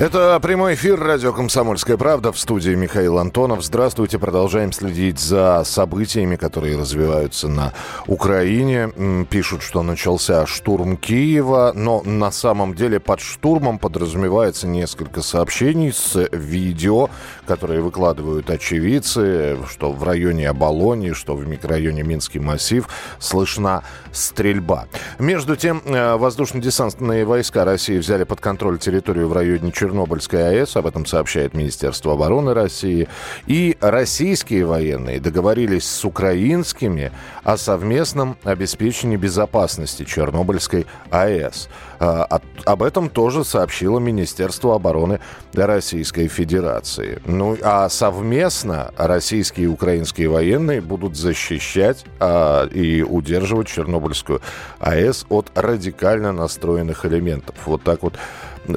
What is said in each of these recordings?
Это прямой эфир радио «Комсомольская правда» в студии Михаил Антонов. Здравствуйте. Продолжаем следить за событиями, которые развиваются на Украине. Пишут, что начался штурм Киева, но на самом деле под штурмом подразумевается несколько сообщений с видео, которые выкладывают очевидцы, что в районе Оболони, что в микрорайоне Минский массив слышна стрельба. Между тем, э, воздушно-десантные войска России взяли под контроль территорию в районе Чернобыля Чернобыльской АЭС, об этом сообщает Министерство обороны России. И российские военные договорились с украинскими о совместном обеспечении безопасности Чернобыльской АЭС. А, об этом тоже сообщило Министерство обороны Российской Федерации. Ну, а совместно российские и украинские военные будут защищать а, и удерживать Чернобыльскую АЭС от радикально настроенных элементов. Вот так вот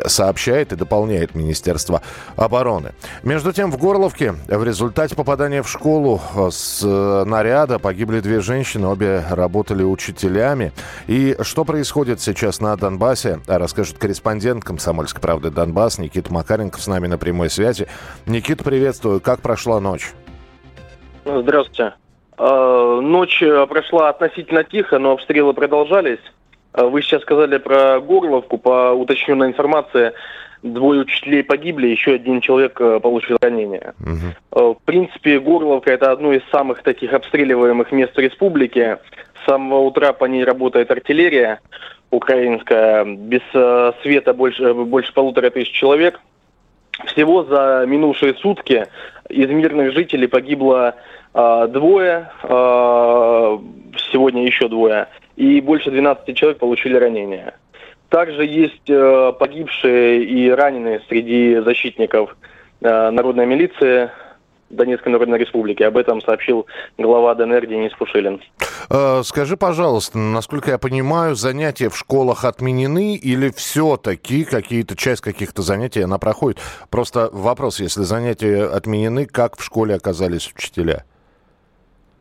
сообщает и дополняет Министерство обороны. Между тем, в Горловке в результате попадания в школу э, с э, наряда погибли две женщины, обе работали учителями. И что происходит сейчас на Донбассе, расскажет корреспондент «Комсомольской правды» Донбасс Никита Макаренков с нами на прямой связи. Никита, приветствую. Как прошла ночь? Здравствуйте. Э, ночь прошла относительно тихо, но обстрелы продолжались. А вы сейчас сказали про Горловку. По уточненной информации, двое учителей погибли, еще один человек э, получил ранение. Угу. В принципе, Горловка это одно из самых таких обстреливаемых мест республики. С самого утра по ней работает артиллерия украинская. Без э, света больше, больше полутора тысяч человек. Всего за минувшие сутки из мирных жителей погибло э, двое, э, сегодня еще двое и больше 12 человек получили ранения. Также есть э, погибшие и раненые среди защитников э, народной милиции Донецкой Народной Республики. Об этом сообщил глава ДНР Денис Пушилин. Э, скажи, пожалуйста, насколько я понимаю, занятия в школах отменены или все-таки какие-то часть каких-то занятий она проходит? Просто вопрос, если занятия отменены, как в школе оказались учителя?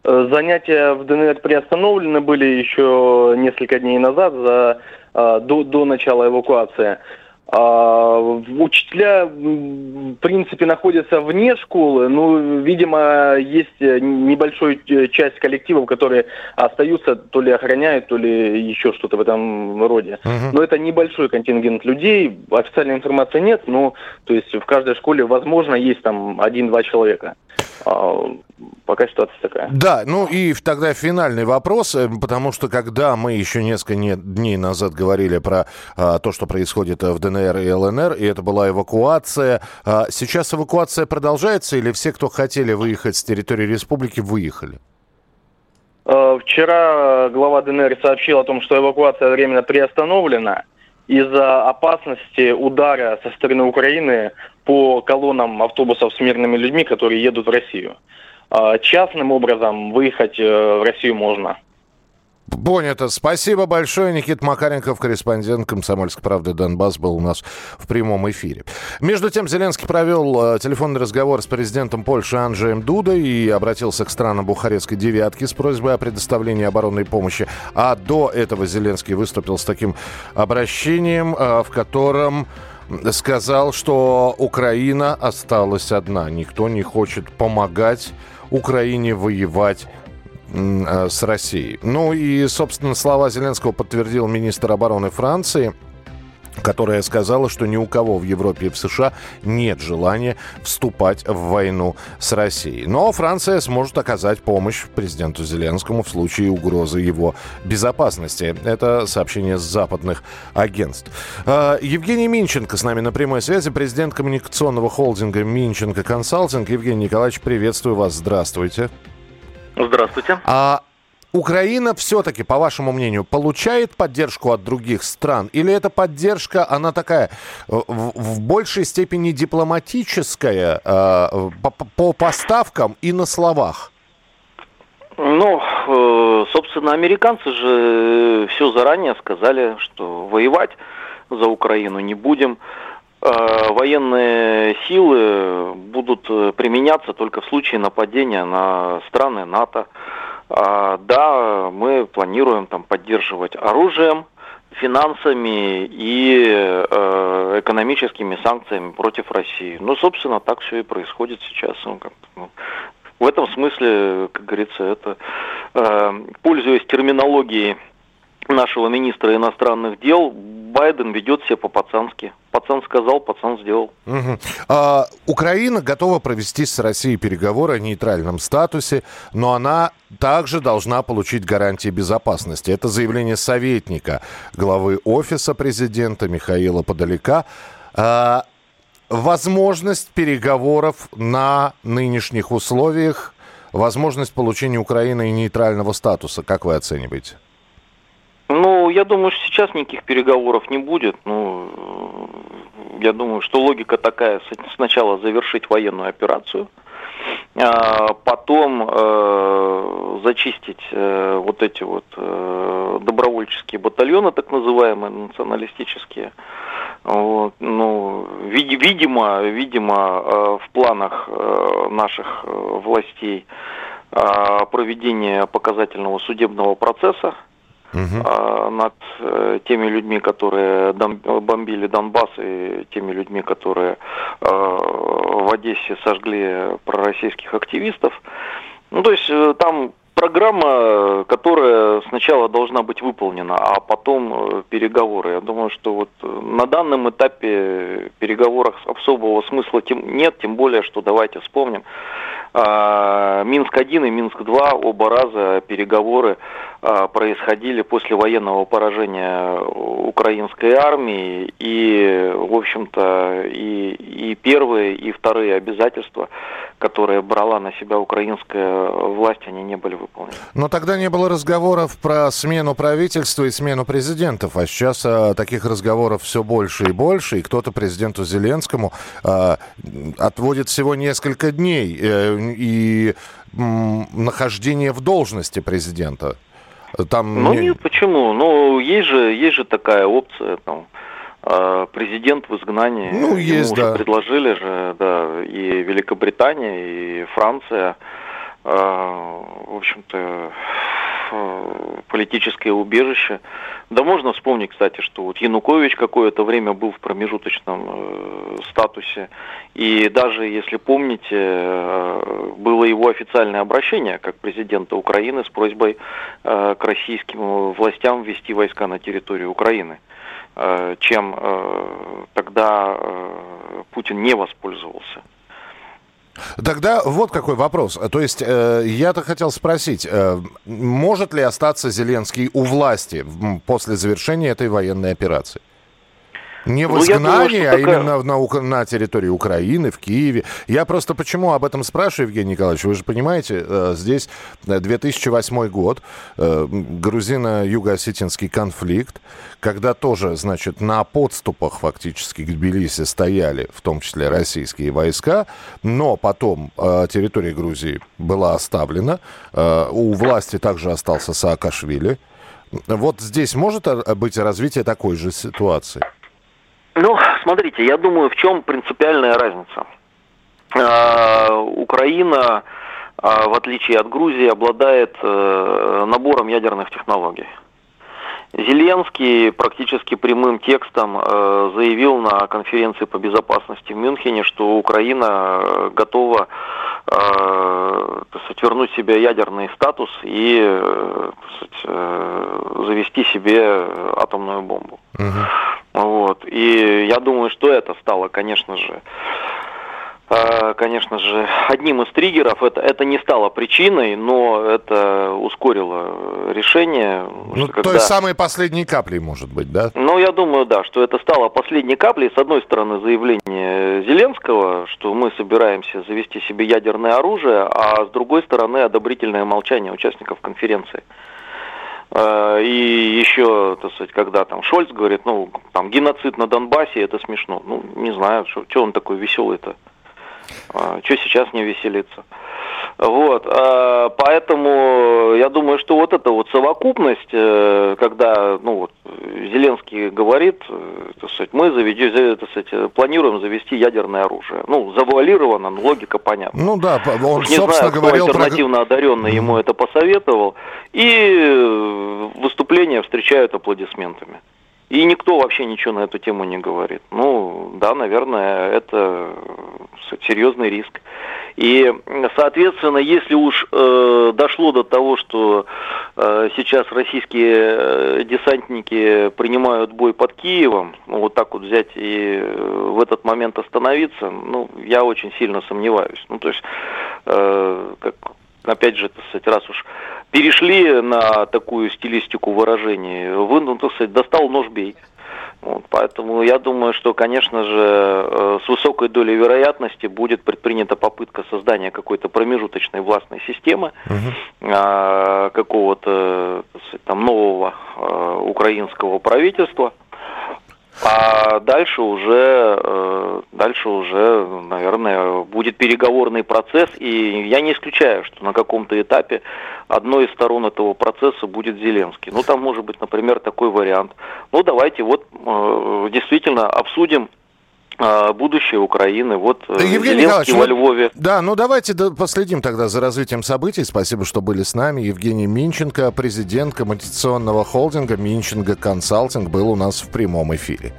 Э, занятия в ДНР приостановлены были еще несколько дней назад, за, э, до, до начала эвакуации. А, учителя, в принципе, находятся вне школы, но, видимо, есть небольшая часть коллективов, которые остаются, то ли охраняют, то ли еще что-то в этом роде. Uh-huh. Но это небольшой контингент людей, официальной информации нет, но то есть в каждой школе, возможно, есть там один-два человека. А, пока ситуация такая. Да, ну и тогда финальный вопрос, э, потому что когда мы еще несколько дней назад говорили про а, то, что происходит в ДНР и ЛНР, и это была эвакуация, а, сейчас эвакуация продолжается или все, кто хотели выехать с территории республики, выехали? Э, вчера глава ДНР сообщил о том, что эвакуация временно приостановлена из-за опасности удара со стороны Украины по колоннам автобусов с мирными людьми, которые едут в Россию. А, частным образом выехать э, в Россию можно. Понято. Спасибо большое. Никит Макаренков, корреспондент «Комсомольской правды» Донбасс, был у нас в прямом эфире. Между тем, Зеленский провел э, телефонный разговор с президентом Польши Анджеем Дудой и обратился к странам Бухарестской девятки с просьбой о предоставлении оборонной помощи. А до этого Зеленский выступил с таким обращением, э, в котором сказал, что Украина осталась одна. Никто не хочет помогать Украине воевать э, с Россией. Ну и, собственно, слова Зеленского подтвердил министр обороны Франции которая сказала, что ни у кого в Европе и в США нет желания вступать в войну с Россией. Но Франция сможет оказать помощь президенту Зеленскому в случае угрозы его безопасности. Это сообщение с западных агентств. А, Евгений Минченко с нами на прямой связи, президент коммуникационного холдинга Минченко Консалтинг. Евгений Николаевич, приветствую вас. Здравствуйте. Здравствуйте. А Украина все-таки, по вашему мнению, получает поддержку от других стран? Или эта поддержка, она такая э, в, в большей степени дипломатическая э, по, по поставкам и на словах? Ну, э, собственно, американцы же все заранее сказали, что воевать за Украину не будем. э, военные силы будут э, применяться только в случае нападения на страны НАТО. А, да, мы планируем там поддерживать оружием, финансами и э, экономическими санкциями против России. Ну, собственно, так все и происходит сейчас. Ну, как, ну, в этом смысле, как говорится, это, э, пользуясь терминологией нашего министра иностранных дел, Байден ведет себя по-пацански. Пацан сказал, пацан сделал. Угу. А, Украина готова провести с Россией переговоры о нейтральном статусе, но она также должна получить гарантии безопасности. Это заявление советника главы Офиса президента Михаила Подоляка. А, возможность переговоров на нынешних условиях, возможность получения Украины нейтрального статуса, как вы оцениваете? Я думаю, что сейчас никаких переговоров не будет. Ну, я думаю, что логика такая, сначала завершить военную операцию, а потом э, зачистить э, вот эти вот э, добровольческие батальоны, так называемые, националистические. Вот, ну, вид, видимо, видимо, э, в планах э, наших э, властей э, проведение показательного судебного процесса, угу. над э, теми людьми, которые бомбили Донбасс, и теми людьми, которые э, в Одессе сожгли пророссийских активистов. Ну, то есть э, там программа, которая сначала должна быть выполнена, а потом переговоры. Я думаю, что вот на данном этапе переговоров особого смысла тем, нет, тем более, что давайте вспомним, Минск-1 и Минск-2 оба раза переговоры а, происходили после военного поражения украинской армии, и, в общем-то, и, и первые, и вторые обязательства, которые брала на себя украинская власть, они не были выполнены. Но тогда не было разговоров про смену правительства и смену президентов, а сейчас а, таких разговоров все больше и больше, и кто-то президенту Зеленскому а, отводит всего несколько дней э, и м, нахождение в должности президента. Там ну не... нет, почему? Ну, есть же, есть же такая опция, там, а, президент в изгнании. Ну, есть, да. предложили же, да, и Великобритания, и Франция, а, в общем-то, политическое убежище. Да можно вспомнить, кстати, что вот Янукович какое-то время был в промежуточном э, статусе. И даже, если помните, э, было его официальное обращение как президента Украины с просьбой э, к российским властям ввести войска на территорию Украины э, чем э, тогда э, Путин не воспользовался. Тогда вот какой вопрос. То есть э, я-то хотел спросить, э, может ли остаться Зеленский у власти после завершения этой военной операции? Не в ну, изгнании, думаю, а такая... именно на, на территории Украины, в Киеве. Я просто почему об этом спрашиваю, Евгений Николаевич? Вы же понимаете, э, здесь 2008 э, год, э, грузино-юго-осетинский конфликт, когда тоже, значит, на подступах фактически к Тбилиси стояли, в том числе российские войска, но потом территория Грузии была оставлена, у власти также остался Саакашвили. Вот здесь может быть развитие такой же ситуации? Ну, смотрите, я думаю, в чем принципиальная разница. А, Украина, а, в отличие от Грузии, обладает э, набором ядерных технологий. Зеленский практически прямым текстом э, заявил на конференции по безопасности в Мюнхене, что Украина э, готова э, сказать, вернуть себе ядерный статус и э, сказать, завести себе атомную бомбу. Угу. Вот. И я думаю, что это стало, конечно же, конечно же, одним из триггеров. Это, это не стало причиной, но это ускорило решение. Ну, когда... То есть самой последней каплей, может быть, да? Ну, я думаю, да, что это стало последней каплей. С одной стороны, заявление Зеленского, что мы собираемся завести себе ядерное оружие, а с другой стороны, одобрительное молчание участников конференции. А, и еще, так сказать, когда там Шольц говорит, ну, там, геноцид на Донбассе, это смешно. Ну, не знаю, что, что он такой веселый-то. А, что сейчас не веселиться? Вот, а, поэтому я думаю, что вот эта вот совокупность, э, когда, ну вот, Зеленский говорит, э, так сказать, мы заведем, так сказать, планируем завести ядерное оружие. Ну, завуалировано, но логика понятна. Ну да, он, Уж не собственно знаю, говорил... альтернативно про... одаренный ему это посоветовал. И выступления встречают аплодисментами. И никто вообще ничего на эту тему не говорит. Ну, да, наверное, это серьезный риск. И, соответственно, если уж э, дошло до того, что э, сейчас российские э, десантники принимают бой под Киевом, ну, вот так вот взять и э, в этот момент остановиться, ну, я очень сильно сомневаюсь. Ну, то есть, э, как, опять же, раз уж перешли на такую стилистику выражений, вы, ну, так сказать, достал нож бей. Вот, поэтому я думаю, что, конечно же, э, с высокой долей вероятности будет предпринята попытка создания какой-то промежуточной властной системы, угу. какого-то там нового э, украинского правительства. А дальше уже, э, дальше уже, наверное, будет переговорный процесс, и я не исключаю, что на каком-то этапе одной из сторон этого процесса будет Зеленский. Ну, там может быть, например, такой вариант. Ну, давайте вот э, действительно обсудим будущее Украины. Вот да, Евгений Зеленский во Львове. Да, ну давайте последим тогда за развитием событий. Спасибо, что были с нами. Евгений Минченко, президент коммуникационного холдинга Минченко Консалтинг, был у нас в прямом эфире.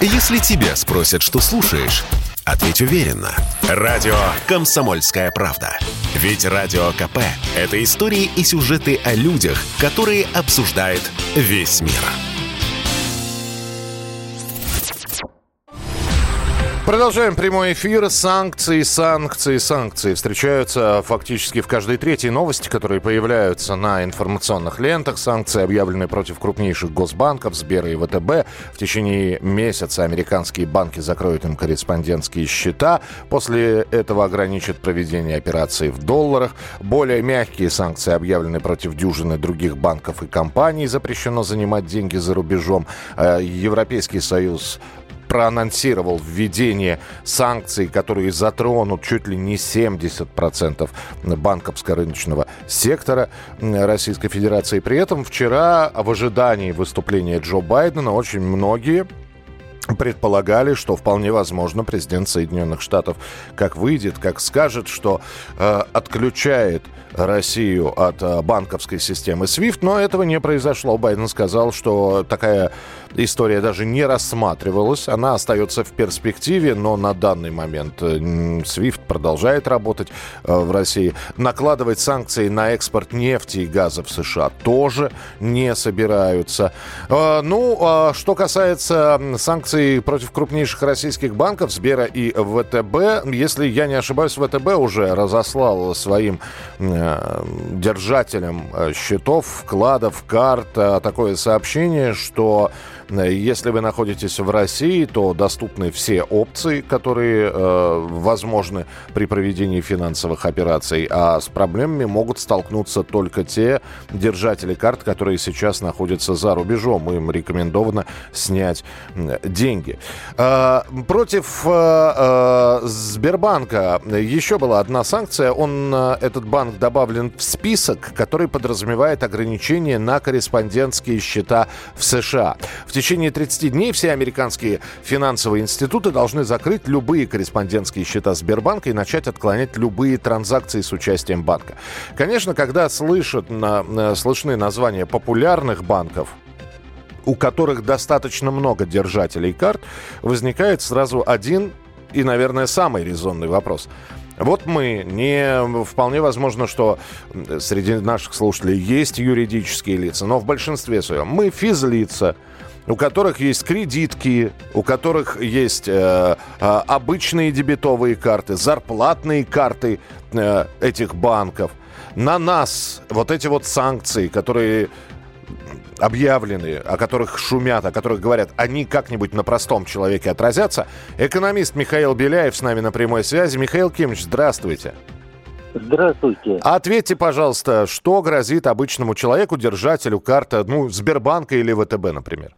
Если тебя спросят, что слушаешь, ответь уверенно. Радио «Комсомольская правда». Ведь Радио КП – это истории и сюжеты о людях, которые обсуждает весь мир. Продолжаем прямой эфир. Санкции, санкции, санкции встречаются фактически в каждой третьей новости, которые появляются на информационных лентах. Санкции объявлены против крупнейших госбанков Сбера и ВТБ. В течение месяца американские банки закроют им корреспондентские счета. После этого ограничат проведение операций в долларах. Более мягкие санкции объявлены против дюжины других банков и компаний. Запрещено занимать деньги за рубежом. Э, Европейский Союз проанонсировал введение санкций, которые затронут чуть ли не 70% банковско-рыночного сектора Российской Федерации. При этом вчера в ожидании выступления Джо Байдена очень многие предполагали, что вполне возможно президент Соединенных Штатов как выйдет, как скажет, что э, отключает Россию от э, банковской системы SWIFT, но этого не произошло. Байден сказал, что такая история даже не рассматривалась, она остается в перспективе, но на данный момент э, SWIFT продолжает работать э, в России. Накладывать санкции на экспорт нефти и газа в США тоже не собираются. Э, ну, а что касается санкций против крупнейших российских банков Сбера и ВТБ. Если я не ошибаюсь, ВТБ уже разослал своим э, держателям э, счетов, вкладов, карт э, такое сообщение, что если вы находитесь в России, то доступны все опции, которые э, возможны при проведении финансовых операций, а с проблемами могут столкнуться только те держатели карт, которые сейчас находятся за рубежом. Им рекомендовано снять деньги. Э, против э, э, Сбербанка еще была одна санкция. Он, э, этот банк добавлен в список, который подразумевает ограничения на корреспондентские счета в США. В течение 30 дней все американские финансовые институты должны закрыть любые корреспондентские счета Сбербанка и начать отклонять любые транзакции с участием банка. Конечно, когда слышат, на, слышны названия популярных банков, у которых достаточно много держателей карт, возникает сразу один и, наверное, самый резонный вопрос. Вот мы, не вполне возможно, что среди наших слушателей есть юридические лица, но в большинстве своем мы физлица, у которых есть кредитки, у которых есть э, э, обычные дебетовые карты, зарплатные карты э, этих банков. На нас вот эти вот санкции, которые объявлены, о которых шумят, о которых говорят, они как-нибудь на простом человеке отразятся. Экономист Михаил Беляев с нами на прямой связи. Михаил Кимович, здравствуйте. Здравствуйте. Ответьте, пожалуйста, что грозит обычному человеку, держателю карты, ну, Сбербанка или ВТБ, например?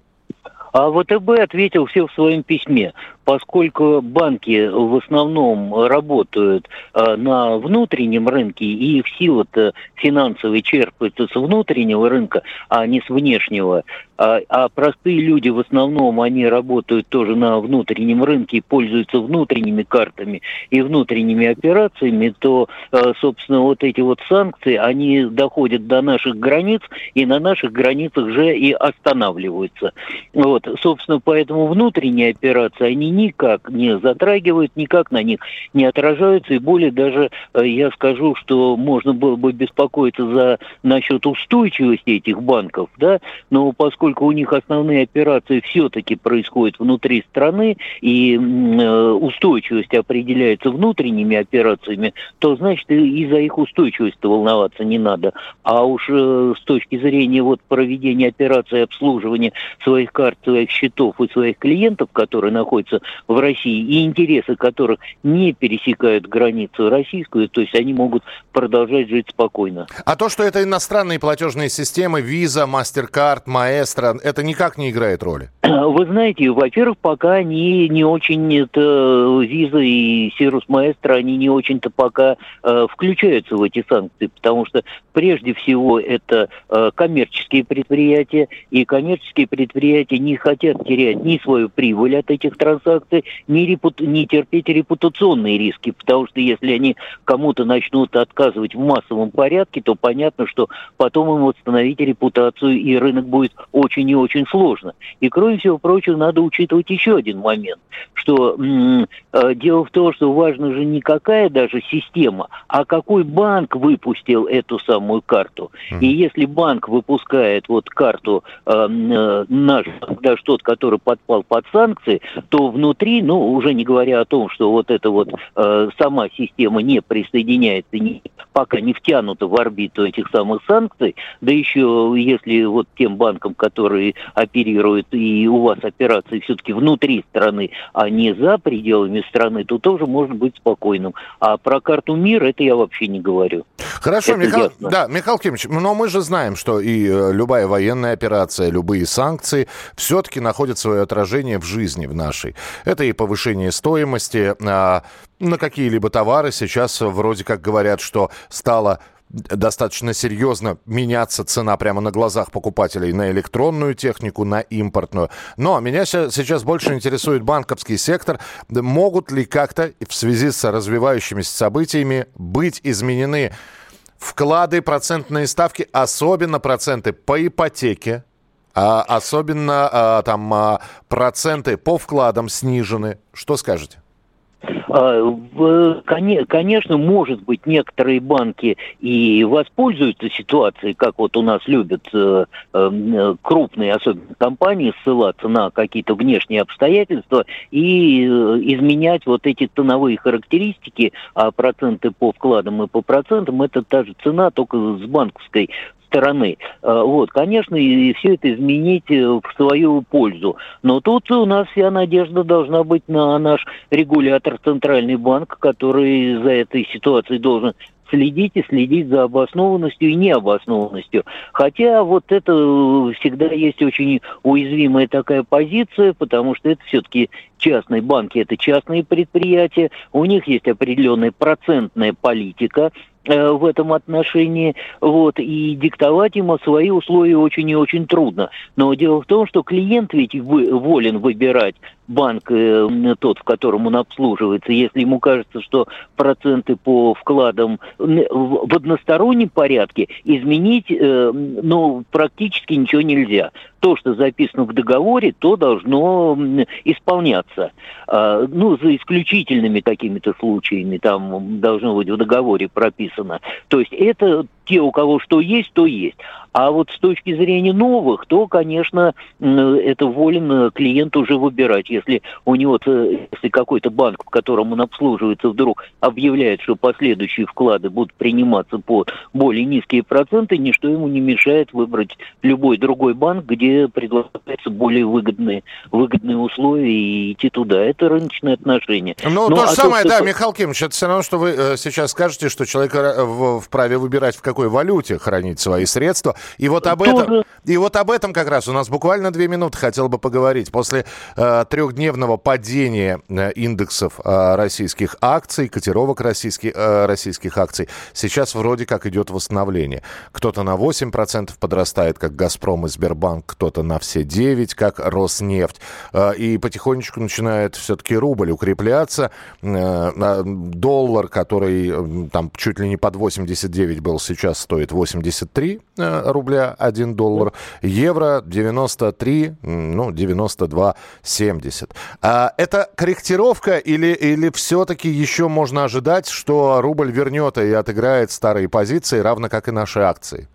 А ВТБ ответил все в своем письме. Поскольку банки в основном работают э, на внутреннем рынке, и их сила-то финансовая черпается с внутреннего рынка, а не с внешнего, а, а простые люди в основном, они работают тоже на внутреннем рынке и пользуются внутренними картами и внутренними операциями, то, э, собственно, вот эти вот санкции, они доходят до наших границ, и на наших границах же и останавливаются. Вот, собственно, поэтому внутренние операции, они никак не затрагивают, никак на них не отражаются, и более даже э, я скажу, что можно было бы беспокоиться за насчет устойчивости этих банков, да, но поскольку у них основные операции все-таки происходят внутри страны, и э, устойчивость определяется внутренними операциями, то значит и за их устойчивость волноваться не надо. А уж э, с точки зрения вот проведения операций обслуживания своих карт, своих счетов и своих клиентов, которые находятся в России, и интересы которых не пересекают границу российскую, то есть они могут продолжать жить спокойно. А то, что это иностранные платежные системы, Visa, MasterCard, Maestro, это никак не играет роли? Вы знаете, во-первых, пока они не очень, это Виза и Сирус Маэстро, они не очень-то пока э, включаются в эти санкции, потому что прежде всего это э, коммерческие предприятия, и коммерческие предприятия не хотят терять ни свою прибыль от этих транзакций, ни, репут, ни терпеть репутационные риски, потому что если они кому-то начнут отказывать в массовом порядке, то понятно, что потом им восстановить репутацию, и рынок будет очень и очень сложно. И кроме всего прочего, надо учитывать еще один момент, что м- э, дело в том, что важно же не какая даже система, а какой банк выпустил эту самую карту. И если банк выпускает вот карту э, э, наш, даже тот, который подпал под санкции, то внутри, ну, уже не говоря о том, что вот эта вот э, сама система не присоединяется, не, пока не втянута в орбиту этих самых санкций, да еще если вот тем банкам, которые которые оперируют, и у вас операции все-таки внутри страны, а не за пределами страны, то тоже может быть спокойным. А про карту мира это я вообще не говорю. Хорошо, это Михаил, да, Михаил Кимович, но мы же знаем, что и э, любая военная операция, любые санкции все-таки находят свое отражение в жизни в нашей. Это и повышение стоимости а, на какие-либо товары. Сейчас вроде как говорят, что стало достаточно серьезно меняться цена прямо на глазах покупателей на электронную технику, на импортную. Но меня сейчас больше интересует банковский сектор. Могут ли как-то в связи с развивающимися событиями быть изменены вклады, процентные ставки, особенно проценты по ипотеке, а особенно а, там а, проценты по вкладам снижены. Что скажете? А, конечно, может быть, некоторые банки и воспользуются ситуацией, как вот у нас любят э, э, крупные, особенно компании, ссылаться на какие-то внешние обстоятельства и э, изменять вот эти ценовые характеристики, а проценты по вкладам и по процентам, это та же цена, только с банковской стороны. Э, вот, конечно, и все это изменить э, в свою пользу. Но тут у нас вся надежда должна быть на наш регулятор Центральный банк, который за этой ситуацией должен следить и следить за обоснованностью и необоснованностью. Хотя вот это всегда есть очень уязвимая такая позиция, потому что это все-таки частные банки, это частные предприятия, у них есть определенная процентная политика, Э, в этом отношении, вот, и диктовать ему свои условия очень и очень трудно. Но дело в том, что клиент ведь волен выбирать банк э, тот, в котором он обслуживается, если ему кажется, что проценты по вкладам в одностороннем порядке изменить, э, ну, практически ничего нельзя. То, что записано в договоре, то должно исполняться. А, ну, за исключительными какими-то случаями, там должно быть в договоре прописано. То есть это те, у кого что есть, то есть. А вот с точки зрения новых, то, конечно, это волен клиент уже выбирать. Если у него, если какой-то банк, в котором он обслуживается, вдруг объявляет, что последующие вклады будут приниматься по более низкие проценты, ничто ему не мешает выбрать любой другой банк, где предлагаются более выгодные, выгодные условия и идти туда. Это рыночные отношения. Ну, ну то же а самое, то, что... да, Михаил Кимович, это все равно, что вы э, сейчас скажете, что человек э, вправе выбирать, в какой какой валюте хранить свои средства. И вот об этом, и вот об этом как раз у нас буквально две минуты хотел бы поговорить. После э, трехдневного падения э, индексов э, российских акций, котировок российских, э, российских акций, сейчас вроде как идет восстановление. Кто-то на 8% подрастает, как «Газпром» и «Сбербанк», кто-то на все 9%, как «Роснефть». Э, и потихонечку начинает все-таки рубль укрепляться. Э, доллар, который там чуть ли не под 89 был, сейчас стоит 83 э, рубля 1 доллар. Евро 93, ну, 92,70. А это корректировка или, или все-таки еще можно ожидать, что рубль вернет и отыграет старые позиции, равно как и наши акции?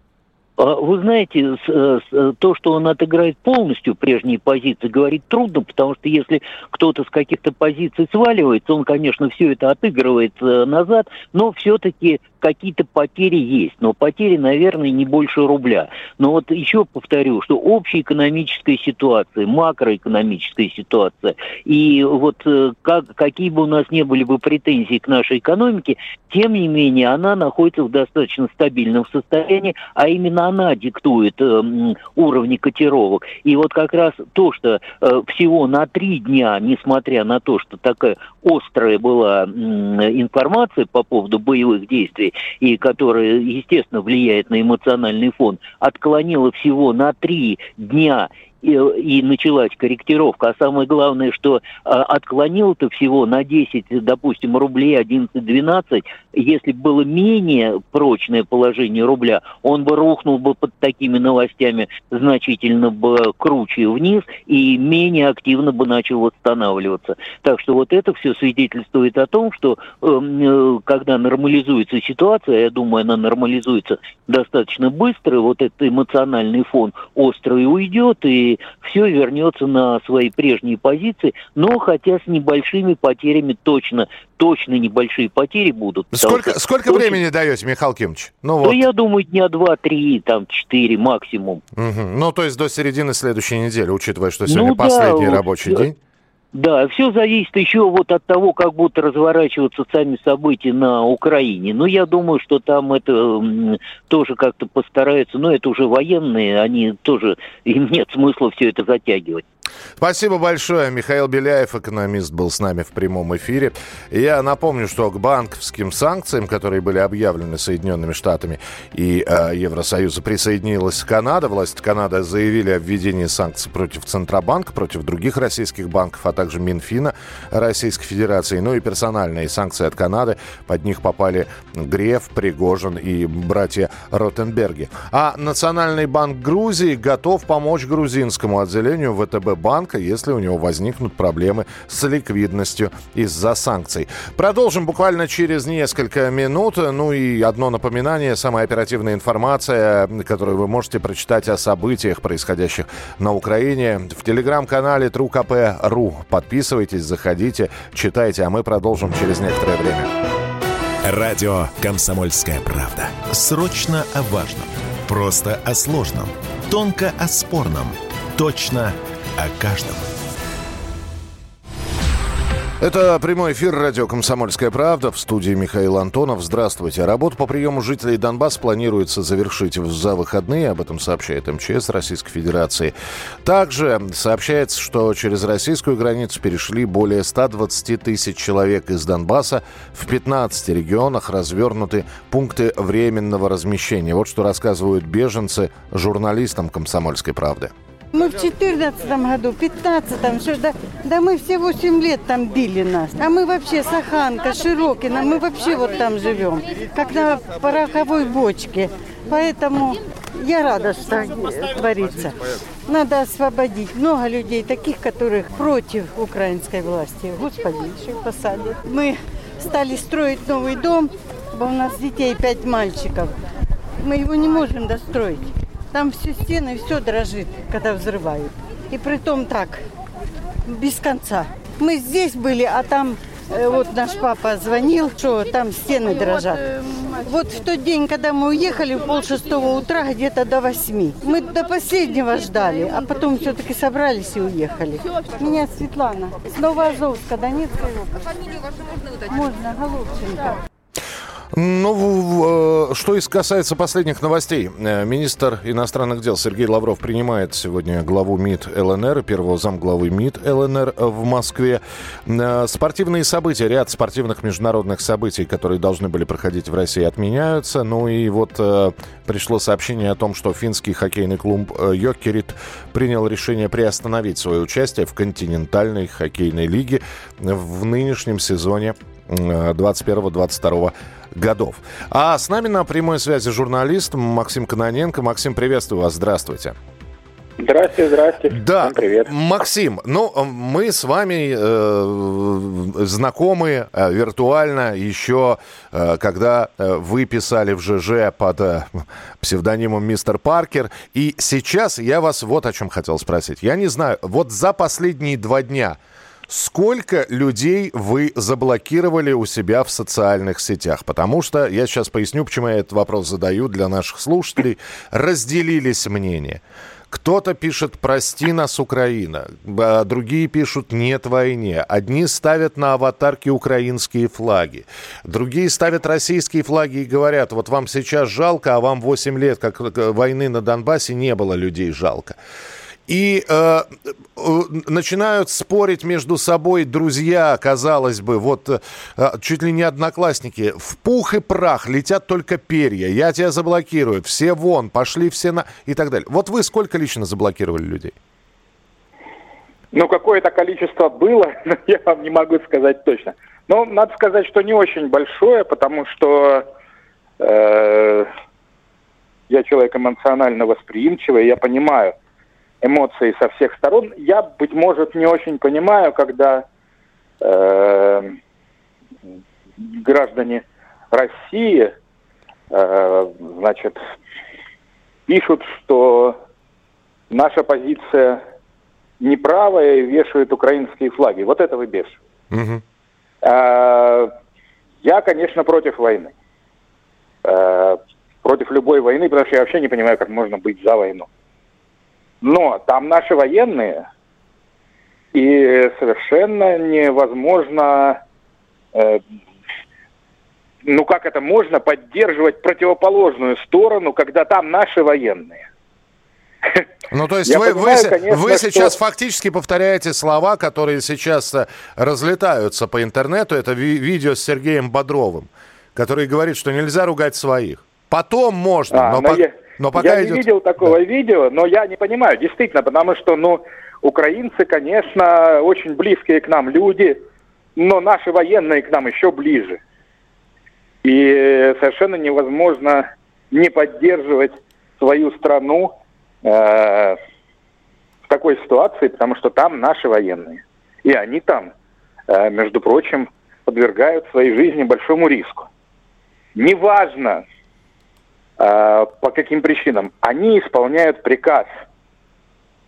А, вы знаете, э, то, что он отыграет полностью прежние позиции, говорить трудно, потому что если кто-то с каких-то позиций сваливается, он, конечно, все это отыгрывает э, назад, но все-таки какие-то потери есть, но потери, наверное, не больше рубля. Но вот еще повторю, что общая экономическая ситуация, макроэкономическая ситуация, и вот э, как, какие бы у нас не были бы претензии к нашей экономике, тем не менее она находится в достаточно стабильном состоянии, а именно она диктует э, уровни котировок. И вот как раз то, что э, всего на три дня, несмотря на то, что такая острая была э, информация по поводу боевых действий, и которая, естественно, влияет на эмоциональный фон, отклонила всего на три дня и, началась корректировка. А самое главное, что а, отклонил-то всего на 10, допустим, рублей 11-12. Если было менее прочное положение рубля, он бы рухнул бы под такими новостями значительно бы круче вниз и менее активно бы начал восстанавливаться. Так что вот это все свидетельствует о том, что эм, э, когда нормализуется ситуация, я думаю, она нормализуется достаточно быстро, вот этот эмоциональный фон острый уйдет, и все вернется на свои прежние позиции, но хотя с небольшими потерями точно, точно небольшие потери будут. Сколько, сколько очень... времени даете, Михаил Кимович? Ну, вот. я думаю, дня два-три, там, четыре максимум. Угу. Ну, то есть до середины следующей недели, учитывая, что сегодня ну, последний да, рабочий вот, день? Да, все зависит еще вот от того, как будут разворачиваться сами события на Украине. Но я думаю, что там это тоже как-то постараются. Но это уже военные, они тоже, им нет смысла все это затягивать. Спасибо большое. Михаил Беляев, экономист, был с нами в прямом эфире. Я напомню, что к банковским санкциям, которые были объявлены Соединенными Штатами и э, Евросоюза, присоединилась Канада. Власти Канады заявили о введении санкций против Центробанка, против других российских банков, а также Минфина Российской Федерации. Ну и персональные санкции от Канады. Под них попали Греф, Пригожин и братья Ротенберги. А Национальный банк Грузии готов помочь грузинскому отделению ВТБ банка, если у него возникнут проблемы с ликвидностью из-за санкций. Продолжим буквально через несколько минут. Ну и одно напоминание, самая оперативная информация, которую вы можете прочитать о событиях, происходящих на Украине, в телеграм-канале TrueKP.ru. Подписывайтесь, заходите, читайте, а мы продолжим через некоторое время. Радио «Комсомольская правда». Срочно о важном. Просто о сложном. Тонко о спорном. Точно о каждом. Это прямой эфир радио «Комсомольская правда» в студии Михаил Антонов. Здравствуйте. Работу по приему жителей Донбасса планируется завершить за выходные. Об этом сообщает МЧС Российской Федерации. Также сообщается, что через российскую границу перешли более 120 тысяч человек из Донбасса. В 15 регионах развернуты пункты временного размещения. Вот что рассказывают беженцы журналистам «Комсомольской правды». Мы в 14 году, в 15 что да, да мы все 8 лет там били нас. А мы вообще Саханка, Широкина, мы вообще вот там живем, как на пороховой бочке. Поэтому я рада, что творится. Надо освободить много людей, таких, которых против украинской власти. Господи, еще посадят. Мы стали строить новый дом, у нас детей пять мальчиков. Мы его не можем достроить. Там все стены, все дрожит, когда взрывают. И при том так, без конца. Мы здесь были, а там э, вот наш папа звонил, что там стены дрожат. Вот в тот день, когда мы уехали, в пол шестого утра, где-то до восьми. Мы до последнего ждали, а потом все-таки собрались и уехали. Меня Светлана. С Новоазовска, Донецкая область. А фамилию вашу можно узнать? Можно, Головченко. Ну, э, что из касается последних новостей. Э, министр иностранных дел Сергей Лавров принимает сегодня главу МИД ЛНР, первого замглавы МИД ЛНР в Москве. Э, спортивные события, ряд спортивных международных событий, которые должны были проходить в России, отменяются. Ну и вот пришло сообщение о том, что финский хоккейный клуб Йокерит принял решение приостановить свое участие в континентальной хоккейной лиге в нынешнем сезоне 21-22 годов. А с нами на прямой связи журналист Максим Каноненко. Максим, приветствую вас. Здравствуйте. Здравствуйте, здравствуйте. Да, Всем привет. Максим, ну, мы с вами э, знакомы э, виртуально еще, э, когда э, вы писали в ЖЖ под э, псевдонимом Мистер Паркер. И сейчас я вас вот о чем хотел спросить. Я не знаю, вот за последние два дня Сколько людей вы заблокировали у себя в социальных сетях? Потому что, я сейчас поясню, почему я этот вопрос задаю для наших слушателей, разделились мнения. Кто-то пишет «Прости нас, Украина», а другие пишут «Нет войне». Одни ставят на аватарки украинские флаги, другие ставят российские флаги и говорят «Вот вам сейчас жалко, а вам 8 лет, как войны на Донбассе, не было людей жалко». И э, э, начинают спорить между собой друзья, казалось бы, вот э, чуть ли не одноклассники. В пух и прах летят только перья. Я тебя заблокирую. Все вон, пошли все на... И так далее. Вот вы сколько лично заблокировали людей? Ну, какое-то количество было, но я вам не могу сказать точно. Но надо сказать, что не очень большое, потому что э, я человек эмоционально восприимчивый, я понимаю, эмоции со всех сторон. Я, быть может, не очень понимаю, когда э, граждане России, э, значит, пишут, что наша позиция неправая и вешают украинские флаги. Вот это выбешивает. Угу. Э, я, конечно, против войны. Э, против любой войны, потому что я вообще не понимаю, как можно быть за войну. Но там наши военные, и совершенно невозможно, э, ну как это можно поддерживать противоположную сторону, когда там наши военные. Ну, то есть Я вы, понимаю, вы, конечно, вы сейчас что... фактически повторяете слова, которые сейчас э, разлетаются по интернету. Это ви- видео с Сергеем Бодровым, который говорит, что нельзя ругать своих. Потом можно, а, но, но по... я... Но пока я идет... не видел такого да. видео, но я не понимаю, действительно, потому что, ну, украинцы, конечно, очень близкие к нам люди, но наши военные к нам еще ближе. И совершенно невозможно не поддерживать свою страну э, в такой ситуации, потому что там наши военные. И они там, э, между прочим, подвергают своей жизни большому риску. Неважно, по каким причинам? Они исполняют приказ.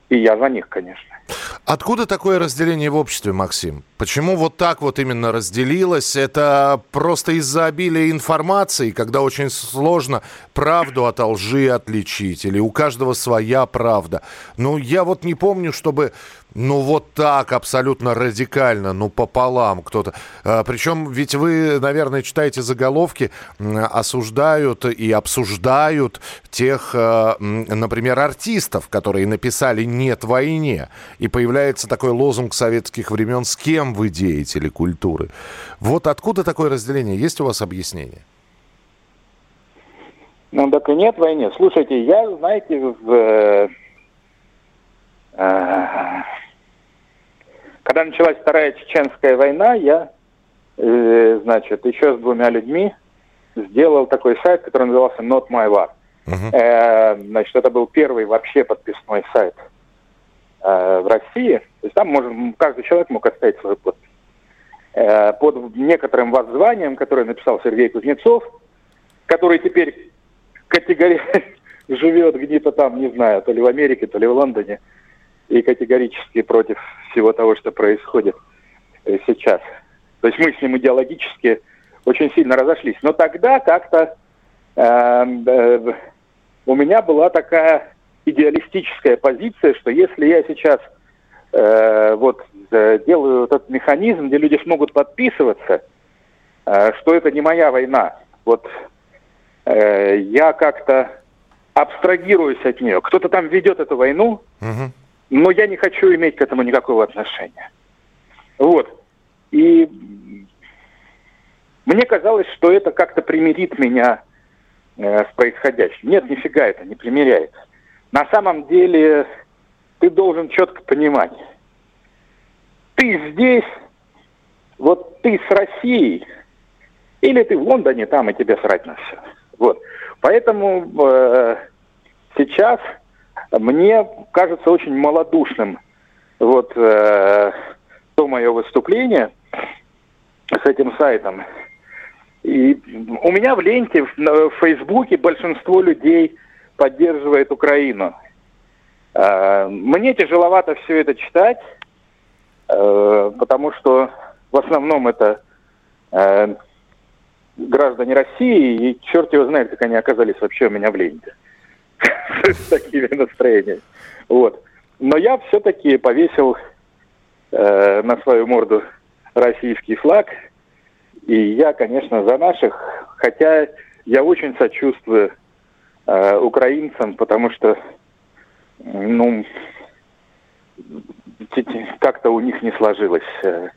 И я за них, конечно. Откуда такое разделение в обществе, Максим? Почему вот так вот именно разделилось? Это просто из-за обилия информации, когда очень сложно правду от лжи отличить, или у каждого своя правда. Ну, я вот не помню, чтобы ну вот так абсолютно радикально, ну пополам кто-то. А, причем ведь вы, наверное, читаете заголовки, осуждают и обсуждают тех, а, например, артистов, которые написали «нет войне». И появляется такой лозунг советских времен «с кем вы деятели культуры». Вот откуда такое разделение? Есть у вас объяснение? Ну, так и нет войны. Слушайте, я, знаете, в... Э, э когда началась Вторая Чеченская война, я, э, значит, еще с двумя людьми сделал такой сайт, который назывался Not My War. Uh-huh. Э, значит, это был первый вообще подписной сайт э, в России. То есть там можно, каждый человек мог оставить свою подпись. Э, под некоторым воззванием, которое написал Сергей Кузнецов, который теперь категорически живет где-то там, не знаю, то ли в Америке, то ли в Лондоне, и категорически против всего того, что происходит э, сейчас. То есть мы с ним идеологически очень сильно разошлись. Но тогда как-то э, э, у меня была такая идеалистическая позиция, что если я сейчас э, вот э, делаю этот механизм, где люди смогут подписываться, э, что это не моя война, вот э, я как-то абстрагируюсь от нее. Кто-то там ведет эту войну, угу. Но я не хочу иметь к этому никакого отношения. Вот. И мне казалось, что это как-то примирит меня э, с происходящим. Нет, нифига это не примиряет. На самом деле ты должен четко понимать, ты здесь, вот ты с Россией, или ты в Лондоне, там и тебе срать на все. Вот. Поэтому э, сейчас мне кажется очень малодушным вот э, то мое выступление с этим сайтом. И у меня в ленте в, в Фейсбуке большинство людей поддерживает Украину. Э, мне тяжеловато все это читать, э, потому что в основном это э, граждане России, и черт его знает, как они оказались вообще у меня в ленте. С такими настроениями. Вот. Но я все-таки повесил на свою морду российский флаг. И я, конечно, за наших, хотя я очень сочувствую э, украинцам, потому что, ну, как-то у них не сложилось э,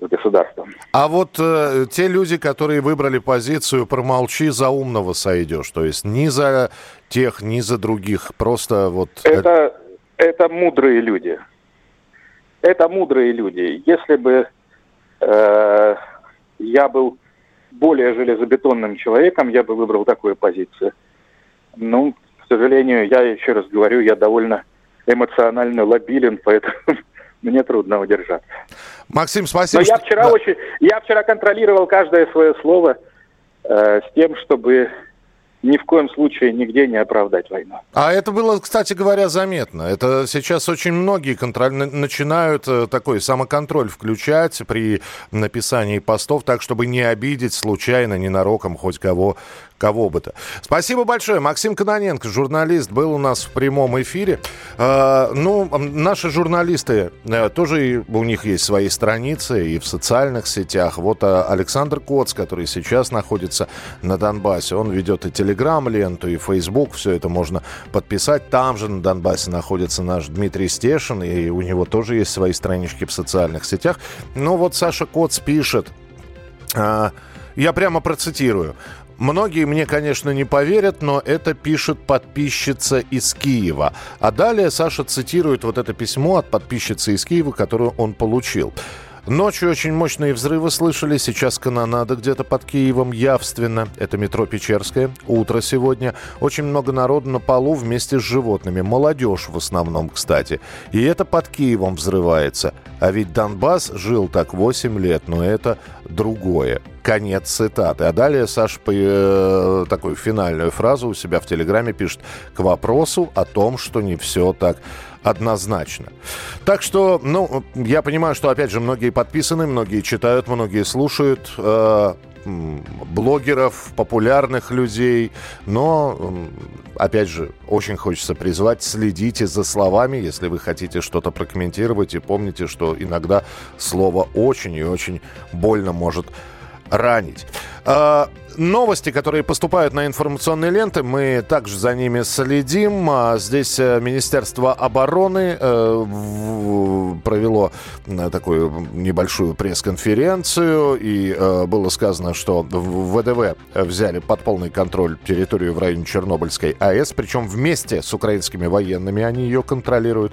государством. А вот э, те люди, которые выбрали позицию «промолчи, за умного сойдешь», то есть ни за тех, ни за других, просто вот... Это, это мудрые люди. Это мудрые люди. Если бы э, я был более железобетонным человеком, я бы выбрал такую позицию. Ну, к сожалению, я еще раз говорю, я довольно эмоционально лобилен, поэтому мне трудно удержаться. Максим, спасибо. Но я вчера да. очень, я вчера контролировал каждое свое слово э, с тем, чтобы ни в коем случае нигде не оправдать войну. А это было, кстати говоря, заметно. Это сейчас очень многие контроль... начинают э, такой самоконтроль включать при написании постов, так, чтобы не обидеть случайно, ненароком хоть кого, кого бы то. Спасибо большое. Максим Каноненко, журналист, был у нас в прямом эфире. Э, ну, наши журналисты, э, тоже у них есть свои страницы и в социальных сетях. Вот э, Александр Коц, который сейчас находится на Донбассе, он ведет и Телеграм-ленту, и Фейсбук, все это можно подписать. Там же на Донбассе находится наш Дмитрий Стешин, и у него тоже есть свои странички в социальных сетях. Ну вот Саша Коц пишет... Я прямо процитирую. Многие мне, конечно, не поверят, но это пишет подписчица из Киева. А далее Саша цитирует вот это письмо от подписчицы из Киева, которое он получил. Ночью очень мощные взрывы слышали, сейчас канонада где-то под Киевом явственно. Это метро Печерское. Утро сегодня. Очень много народу на полу вместе с животными. Молодежь в основном, кстати. И это под Киевом взрывается. А ведь Донбасс жил так 8 лет, но это другое. Конец цитаты. А далее Саша э, такую финальную фразу у себя в Телеграме пишет к вопросу о том, что не все так однозначно. Так что, ну, я понимаю, что, опять же, многие подписаны, многие читают, многие слушают э, блогеров, популярных людей, но, опять же, очень хочется призвать, следите за словами, если вы хотите что-то прокомментировать, и помните, что иногда слово очень и очень больно может ранить. А, новости, которые поступают на информационные ленты, мы также за ними следим. А, здесь э, Министерство обороны э, провело э, такую небольшую пресс-конференцию, и было сказано, что в ВДВ взяли под полный контроль территорию в районе Чернобыльской АЭС, причем вместе с украинскими военными они ее контролируют.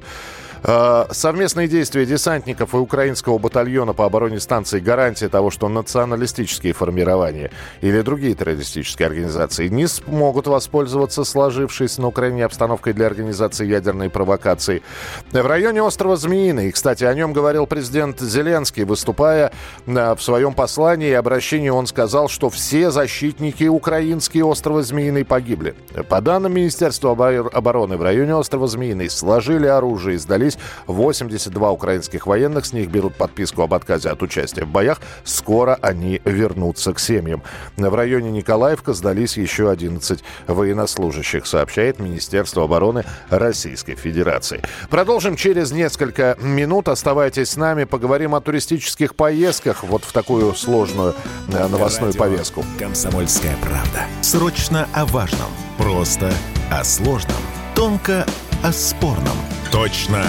Э, совместные действия десантников и украинского батальона по обороне станции гарантия того, что националистические формирования или другие террористические организации не смогут воспользоваться сложившейся на Украине обстановкой для организации ядерной провокации. В районе острова Змеиный, кстати, о нем говорил президент Зеленский, выступая э, в своем послании и обращении, он сказал, что все защитники украинские острова Змеиный погибли. По данным Министерства обороны, в районе острова Змеиный сложили оружие и сдались вернулись. 82 украинских военных, с них берут подписку об отказе от участия в боях. Скоро они вернутся к семьям. В районе Николаевка сдались еще 11 военнослужащих, сообщает Министерство обороны Российской Федерации. Продолжим через несколько минут. Оставайтесь с нами, поговорим о туристических поездках вот в такую сложную э, новостную Радио повестку. Комсомольская правда. Срочно о важном. Просто о сложном. Тонко о спорном. Точно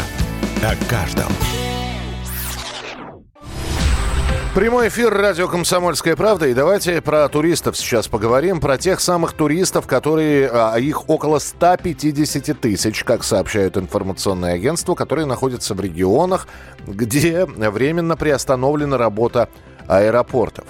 о каждом. Прямой эфир радио «Комсомольская правда». И давайте про туристов сейчас поговорим. Про тех самых туристов, которые, а их около 150 тысяч, как сообщают информационные агентства, которые находятся в регионах, где временно приостановлена работа аэропортов.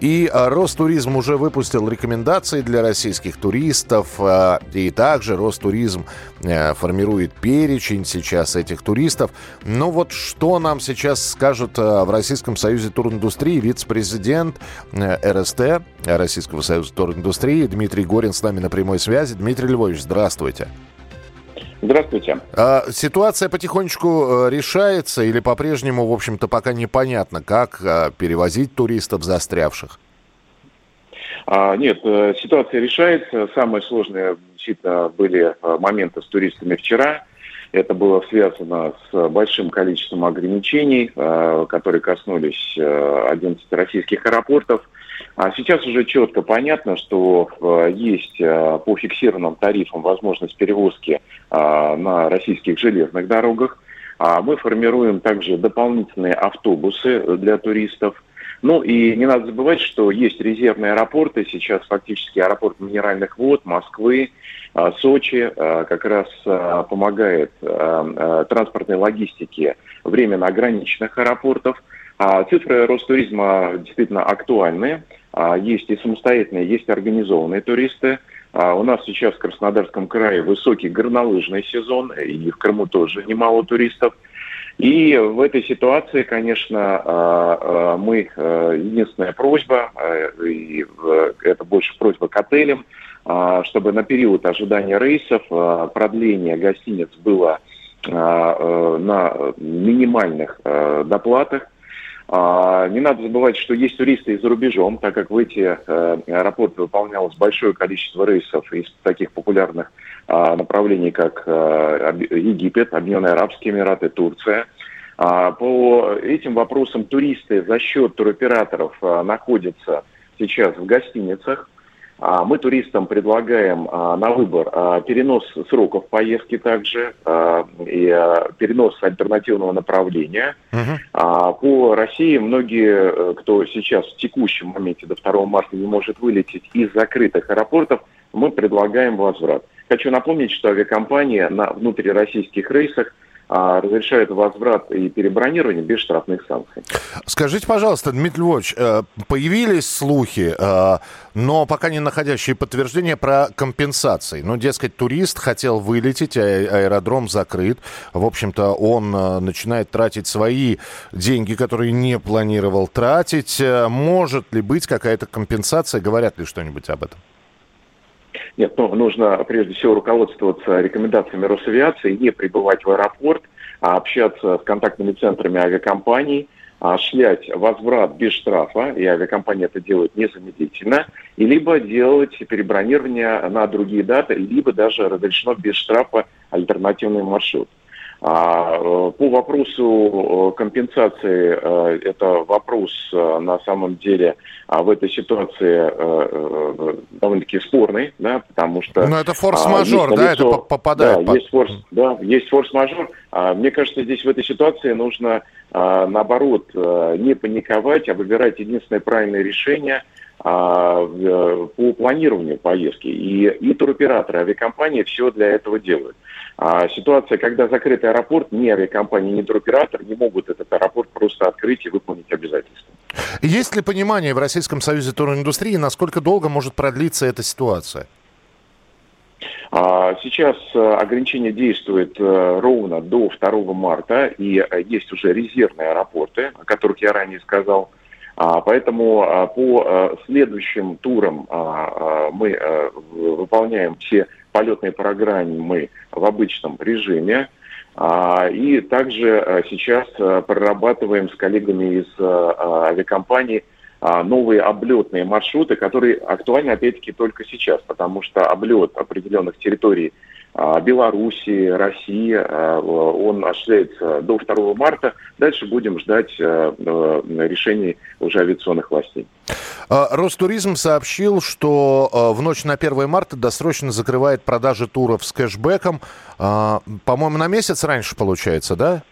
И а, Ростуризм уже выпустил рекомендации для российских туристов, а, и также Ростуризм э, формирует перечень сейчас этих туристов. Но вот что нам сейчас скажет а, в Российском союзе туриндустрии вице-президент э, РСТ, Российского союза туриндустрии Дмитрий Горин с нами на прямой связи. Дмитрий Львович, здравствуйте. Здравствуйте. А, ситуация потихонечку э, решается или по-прежнему, в общем-то, пока непонятно, как а, перевозить туристов застрявших? А, нет, э, ситуация решается. Самые сложные действительно были э, моменты с туристами вчера. Это было связано с большим количеством ограничений, которые коснулись 11 российских аэропортов. А сейчас уже четко понятно, что э, есть э, по фиксированным тарифам возможность перевозки э, на российских железных дорогах. А мы формируем также дополнительные автобусы для туристов. Ну и не надо забывать, что есть резервные аэропорты. Сейчас фактически аэропорт Минеральных вод, Москвы, Сочи как раз помогает транспортной логистике временно ограниченных аэропортов. А цифры Ростуризма действительно актуальны. А, есть и самостоятельные, есть организованные туристы. А, у нас сейчас в Краснодарском крае высокий горнолыжный сезон, и в Крыму тоже немало туристов. И в этой ситуации, конечно, а, мы, единственная просьба, и это больше просьба к отелям, чтобы на период ожидания рейсов продление гостиниц было на минимальных доплатах, не надо забывать, что есть туристы и за рубежом, так как в эти э, аэропорты выполнялось большое количество рейсов из таких популярных а, направлений, как э, Египет, Объединенные Арабские Эмираты, Турция. А, по этим вопросам туристы за счет туроператоров находятся сейчас в гостиницах. А, мы туристам предлагаем а, на выбор а, перенос сроков поездки также и перенос альтернативного направления. uh По России многие, э, кто сейчас в текущем моменте до 2 марта не может вылететь из закрытых аэропортов, мы предлагаем возврат. Хочу напомнить, что авиакомпания на внутрироссийских рейсах разрешают возврат и перебронирование без штрафных санкций. Скажите, пожалуйста, Дмитрий Львович, э, появились слухи, э, но пока не находящие подтверждения про компенсации. Ну, дескать, турист хотел вылететь, а аэродром закрыт. В общем-то, он э, начинает тратить свои деньги, которые не планировал тратить. Может ли быть какая-то компенсация? Говорят ли что-нибудь об этом? Нет, ну, нужно прежде всего руководствоваться рекомендациями Росавиации, не прибывать в аэропорт, а общаться с контактными центрами авиакомпаний, шлять возврат без штрафа, и авиакомпания это делает незамедлительно, и либо делать перебронирование на другие даты, либо даже разрешено без штрафа альтернативный маршрут. А, э, по вопросу э, компенсации, э, это вопрос на самом деле а, в этой ситуации довольно-таки спорный, да, потому что... Но ну, это форс-мажор, а, да, это попадает... Да, есть форс, да, есть форс-мажор. Мне кажется, здесь в этой ситуации нужно, наоборот, не паниковать, а выбирать единственное правильное решение – по планированию поездки. И, и туроператоры, авиакомпании все для этого делают. А ситуация, когда закрытый аэропорт, ни авиакомпания, ни туроператор не могут этот аэропорт просто открыть и выполнить обязательства. Есть ли понимание в Российском Союзе туриндустрии, насколько долго может продлиться эта ситуация? А, сейчас э, ограничение действует э, ровно до 2 марта, и э, есть уже резервные аэропорты, о которых я ранее сказал. А, поэтому по следующим турам мы выполняем все полетной программы в обычном режиме. И также сейчас прорабатываем с коллегами из авиакомпании новые облетные маршруты, которые актуальны, опять-таки, только сейчас, потому что облет определенных территорий а, Белоруссии, России. А, он осуществляется до 2 марта. Дальше будем ждать а, решений уже авиационных властей. Ростуризм сообщил, что в ночь на 1 марта досрочно закрывает продажи туров с кэшбэком. По-моему, на месяц раньше получается, да?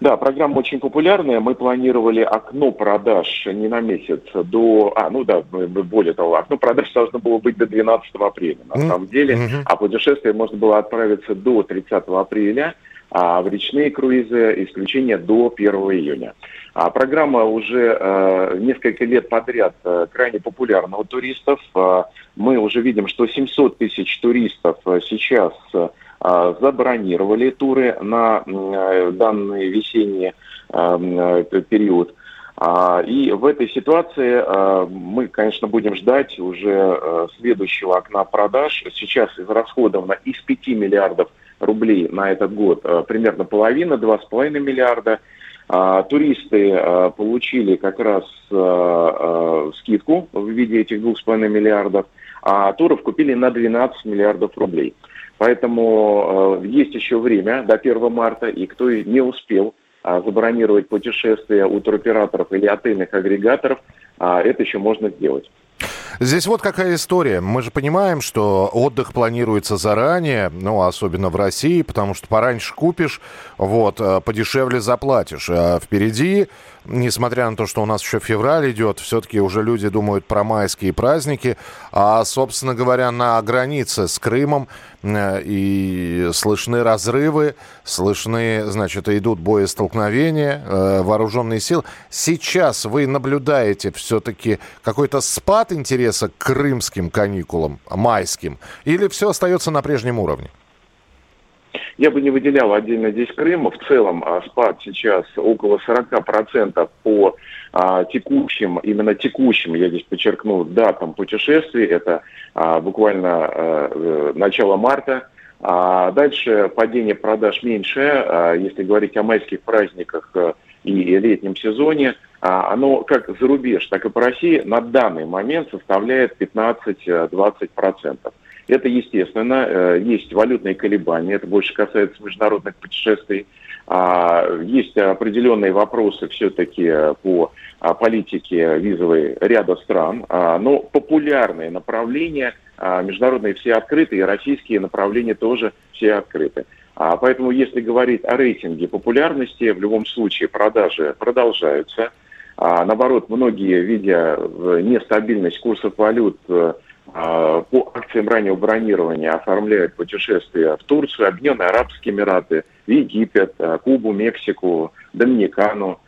Да, программа очень популярная. Мы планировали окно продаж не на месяц до... А, ну да, более того, окно продаж должно было быть до 12 апреля, на mm-hmm. самом деле. Mm-hmm. А путешествие можно было отправиться до 30 апреля, а в речные круизы исключение до 1 июня. А программа уже э, несколько лет подряд э, крайне популярна у туристов. Э, мы уже видим, что 700 тысяч туристов э, сейчас... Э, забронировали туры на э, данный весенний э, период. А, и в этой ситуации э, мы, конечно, будем ждать уже следующего окна продаж. Сейчас израсходовано из 5 миллиардов рублей на этот год примерно половина, 2,5 миллиарда. А, туристы получили как раз скидку в виде этих 2,5 миллиардов, а туров купили на 12 миллиардов рублей. Поэтому э, есть еще время до 1 марта, и кто не успел э, забронировать путешествия у туроператоров или отельных агрегаторов, э, это еще можно сделать. Здесь вот какая история. Мы же понимаем, что отдых планируется заранее, ну, особенно в России, потому что пораньше купишь, вот, э, подешевле заплатишь. А впереди несмотря на то, что у нас еще февраль идет, все-таки уже люди думают про майские праздники. А, собственно говоря, на границе с Крымом э, и слышны разрывы, слышны, значит, идут боестолкновения, э, вооруженные силы. Сейчас вы наблюдаете все-таки какой-то спад интереса к крымским каникулам, майским, или все остается на прежнем уровне? Я бы не выделял отдельно здесь Крым. В целом а, спад сейчас около 40% по а, текущим, именно текущим, я здесь подчеркну, датам путешествий. Это а, буквально а, э, начало марта. А дальше падение продаж меньше, а, если говорить о майских праздниках а, и летнем сезоне. А, оно как за рубеж, так и по России на данный момент составляет 15-20%. Это естественно, э, есть валютные колебания, это больше касается международных путешествий. А, есть определенные вопросы все-таки по а, политике визовой ряда стран, а, но популярные направления международные все открыты, и российские направления тоже все открыты. Поэтому, если говорить о рейтинге популярности, в любом случае продажи продолжаются. Наоборот, многие, видя нестабильность курсов валют, э, по акциям раннего бронирования оформляют путешествия в Турцию, Объединенные Арабские Эмираты, Египет, а, Кубу, Мексику, Доминикану,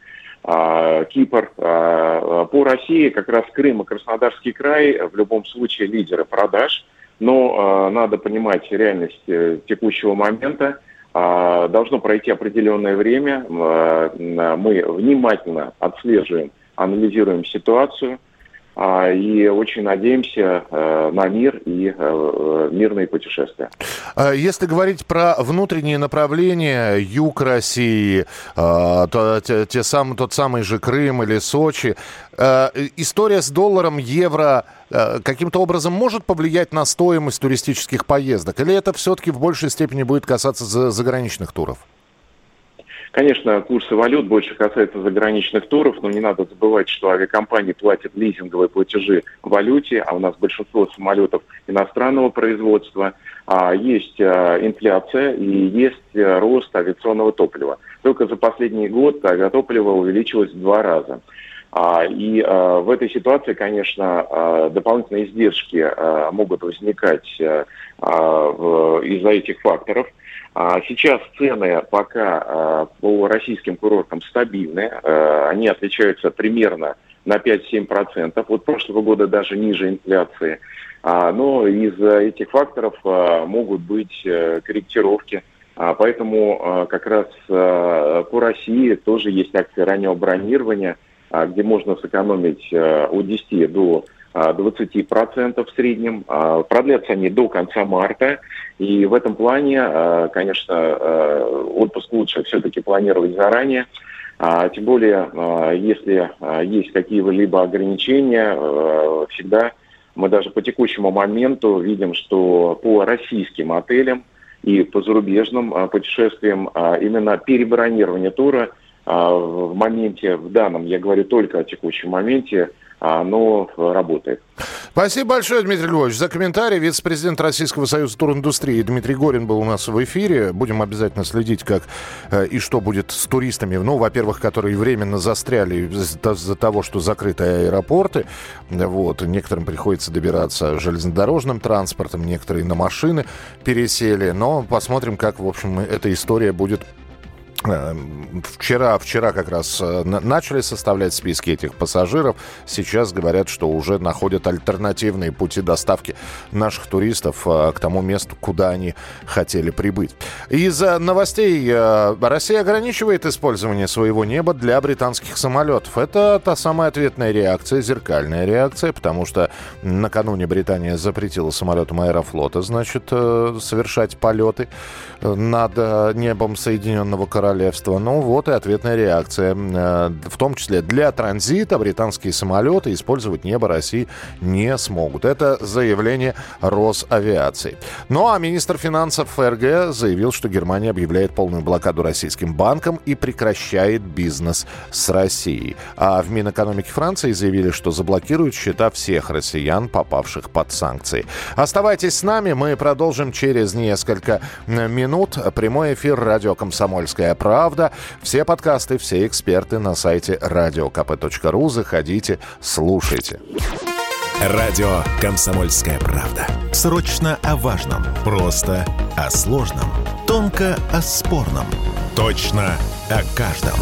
а, Кипр. По России как раз Крым и Краснодарский край в любом случае лидеры продаж, но надо понимать реальность э, текущего момента. Должно пройти определенное время. Мы внимательно отслеживаем, анализируем ситуацию – а, и очень надеемся э, на мир и э, мирные путешествия. А если говорить про внутренние направления, юг России, а, то, те, те сам, тот самый же Крым или Сочи, история с долларом, евро каким-то образом может повлиять на стоимость туристических поездок? Или это все-таки в большей степени будет касаться заграничных туров? Конечно, курсы валют больше касаются заграничных туров, но не надо забывать, что авиакомпании платят лизинговые платежи в валюте, а у нас большинство самолетов иностранного производства. А есть а, инфляция и есть а, рост авиационного топлива. Только за последний год авиатопливо увеличилось в два раза. А, и а, в этой ситуации, конечно, дополнительные издержки могут возникать из-за этих факторов – сейчас цены пока а, по российским курортам стабильны. А, они отличаются примерно на 5-7%. Вот прошлого года даже ниже инфляции. Но из этих факторов могут быть э, корректировки. Поэтому как раз по России тоже есть акции раннего бронирования, где можно сэкономить от 10 до 20% в среднем. Продлятся они до конца марта. И в этом плане, конечно, отпуск лучше все-таки планировать заранее. Тем более, если есть какие-либо ограничения, всегда мы даже по текущему моменту видим, что по российским отелям и по зарубежным а, путешествиям а, именно перебронирование тура а, в моменте, в данном, я говорю только о текущем моменте, оно работает. Спасибо большое, Дмитрий Львович, за комментарий. Вице-президент Российского союза туриндустрии Дмитрий Горин был у нас в эфире. Будем обязательно следить, как э, и что будет с туристами. Ну, во-первых, которые временно застряли из-за того, что закрыты аэропорты. Вот. Некоторым приходится добираться железнодорожным транспортом, некоторые на машины пересели. Но посмотрим, как, в общем, эта история будет вчера, вчера как раз э, начали составлять списки этих пассажиров. Сейчас говорят, что уже находят альтернативные пути доставки наших туристов э, к тому месту, куда они хотели прибыть. Из новостей э, Россия ограничивает использование своего неба для британских самолетов. Это та самая ответная реакция, зеркальная реакция, потому что накануне Британия запретила самолетам Аэрофлота, значит, совершать полеты над небом Соединенного Королевства королевства. Ну вот и ответная реакция. Э, в том числе для транзита британские самолеты использовать небо России не смогут. Это заявление Росавиации. Ну а министр финансов ФРГ заявил, что Германия объявляет полную блокаду российским банкам и прекращает бизнес с Россией. А в Минэкономике Франции заявили, что заблокируют счета всех россиян, попавших под санкции. Оставайтесь с нами, мы продолжим через несколько минут. Прямой эфир радио «Комсомольская правда». Все подкасты, все эксперты на сайте radiokp.ru. Заходите, слушайте. Радио «Комсомольская правда». Срочно о важном. Просто о сложном. Тонко о спорном. Точно о каждом.